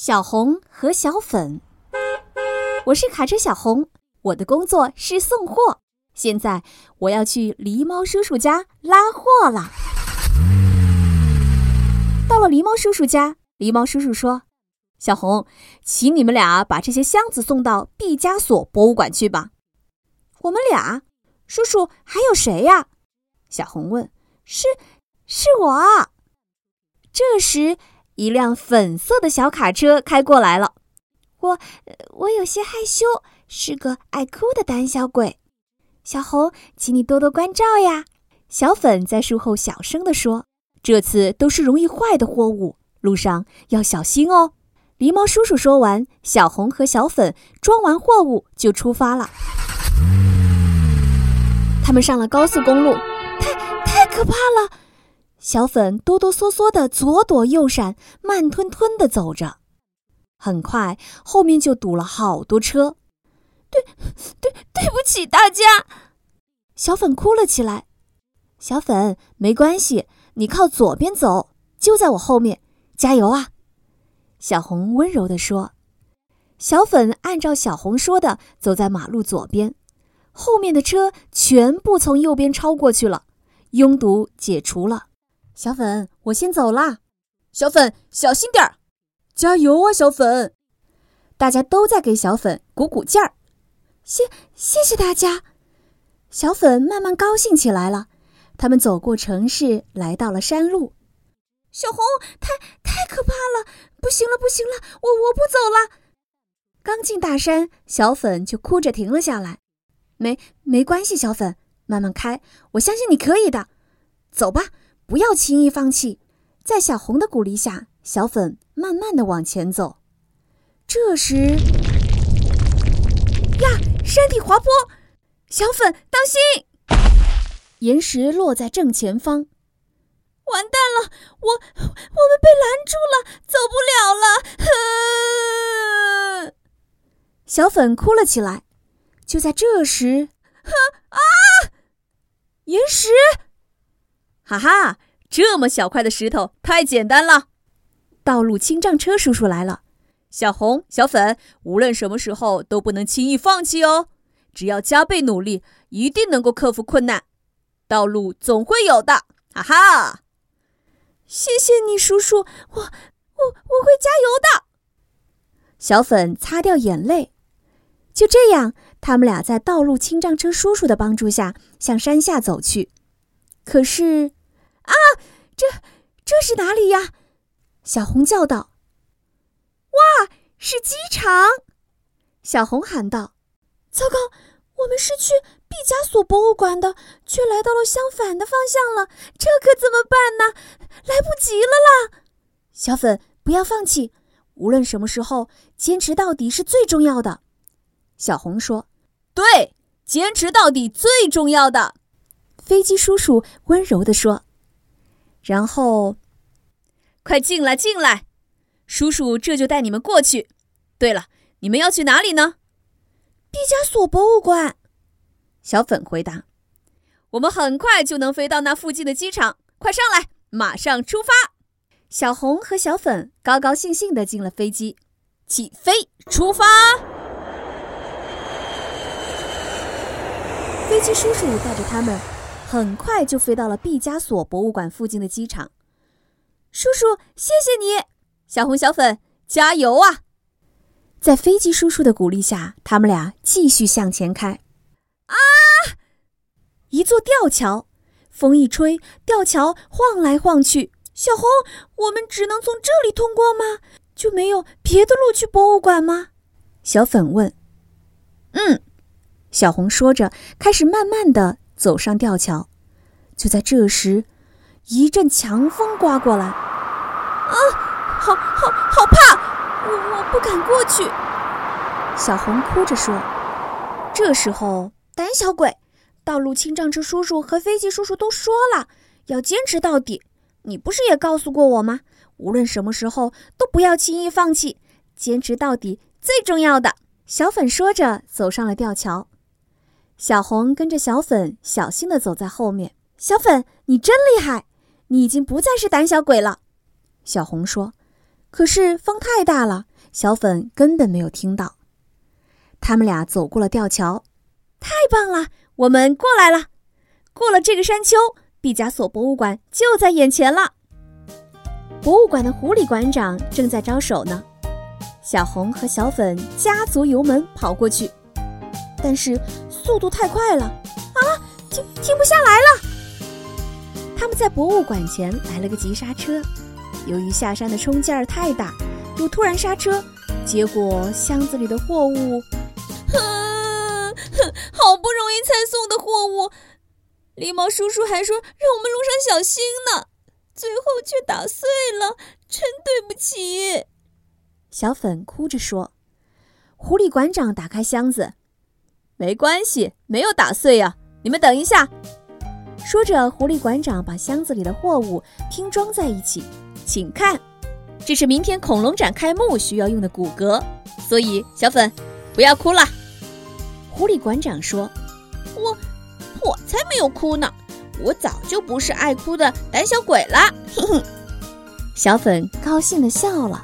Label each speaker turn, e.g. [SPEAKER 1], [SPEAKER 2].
[SPEAKER 1] 小红和小粉，我是卡车小红，我的工作是送货。现在我要去狸猫叔叔家拉货了。到了狸猫叔叔家，狸猫叔叔说：“小红，请你们俩把这些箱子送到毕加索博物馆去吧。”我们俩，叔叔还有谁呀？小红问。是，是我。这时。一辆粉色的小卡车开过来了，我我有些害羞，是个爱哭的胆小鬼。小红，请你多多关照呀。小粉在树后小声地说：“这次都是容易坏的货物，路上要小心哦。”狸猫叔叔说完，小红和小粉装完货物就出发了。他们上了高速公路，太太可怕了。小粉哆哆嗦嗦的左躲右闪，慢吞吞的走着，很快后面就堵了好多车。对，对，对不起大家！小粉哭了起来。小粉，没关系，你靠左边走，就在我后面，加油啊！小红温柔地说。小粉按照小红说的走在马路左边，后面的车全部从右边超过去了，拥堵解除了。小粉，我先走啦。
[SPEAKER 2] 小粉，小心点儿，加油啊，小粉！
[SPEAKER 1] 大家都在给小粉鼓鼓劲儿。谢谢谢大家。小粉慢慢高兴起来了。他们走过城市，来到了山路。小红，太太可怕了！不行了，不行了，我我不走了。刚进大山，小粉就哭着停了下来。没没关系，小粉，慢慢开，我相信你可以的。走吧。不要轻易放弃，在小红的鼓励下，小粉慢慢的往前走。这时，呀，山体滑坡，小粉当心！岩石落在正前方，完蛋了，我我们被拦住了，走不了了！小粉哭了起来。就在这时，啊，岩石！
[SPEAKER 2] 哈哈，这么小块的石头太简单了。
[SPEAKER 1] 道路清障车叔叔来了。
[SPEAKER 2] 小红、小粉，无论什么时候都不能轻易放弃哦。只要加倍努力，一定能够克服困难。道路总会有的。哈哈，
[SPEAKER 1] 谢谢你，叔叔，我我我会加油的。小粉擦掉眼泪。就这样，他们俩在道路清障车叔叔的帮助下向山下走去。可是。啊，这这是哪里呀？小红叫道。哇，是机场！小红喊道。糟糕，我们是去毕加索博物馆的，却来到了相反的方向了，这可怎么办呢？来不及了啦！小粉，不要放弃，无论什么时候，坚持到底是最重要的。小红说。
[SPEAKER 2] 对，坚持到底最重要的。
[SPEAKER 1] 飞机叔叔温柔地说。然后，
[SPEAKER 2] 快进来，进来，叔叔这就带你们过去。对了，你们要去哪里呢？
[SPEAKER 1] 毕加索博物馆。小粉回答：“
[SPEAKER 2] 我们很快就能飞到那附近的机场，快上来，马上出发。”
[SPEAKER 1] 小红和小粉高高兴兴地进了飞机，
[SPEAKER 2] 起飞，出发。
[SPEAKER 1] 飞机叔叔带着他们。很快就飞到了毕加索博物馆附近的机场。叔叔，谢谢你！
[SPEAKER 2] 小红、小粉，加油啊！
[SPEAKER 1] 在飞机叔叔的鼓励下，他们俩继续向前开。啊！一座吊桥，风一吹，吊桥晃来晃去。小红，我们只能从这里通过吗？就没有别的路去博物馆吗？小粉问。嗯，小红说着，开始慢慢的。走上吊桥，就在这时，一阵强风刮过来。啊，好好好怕！我我不敢过去。小红哭着说。这时候，胆小鬼，道路清障车叔叔和飞机叔叔都说了，要坚持到底。你不是也告诉过我吗？无论什么时候，都不要轻易放弃，坚持到底最重要的。小粉说着，走上了吊桥。小红跟着小粉小心地走在后面。小粉，你真厉害，你已经不再是胆小鬼了。小红说：“可是风太大了，小粉根本没有听到。他们俩走过了吊桥，太棒了！我们过来了。过了这个山丘，毕加索博物馆就在眼前了。博物馆的狐狸馆长正在招手呢。小红和小粉加足油门跑过去，但是速度太快了，啊，停停不下来了。他们在博物馆前来了个急刹车，由于下山的冲劲儿太大，又突然刹车，结果箱子里的货物，
[SPEAKER 2] 哼，好不容易才送的货物，狸猫叔叔还说让我们路上小心呢，最后却打碎了，真对不起。
[SPEAKER 1] 小粉哭着说：“狐狸馆长打开箱子，
[SPEAKER 2] 没关系，没有打碎呀。你们等一下。”
[SPEAKER 1] 说着，狐狸馆长把箱子里的货物拼装在一起。
[SPEAKER 2] 请看，这是明天恐龙展开幕需要用的骨骼。所以，小粉，不要哭了。
[SPEAKER 1] 狐狸馆长说：“
[SPEAKER 2] 我，我才没有哭呢！我早就不是爱哭的胆小鬼了。”
[SPEAKER 1] 小粉高兴地笑了。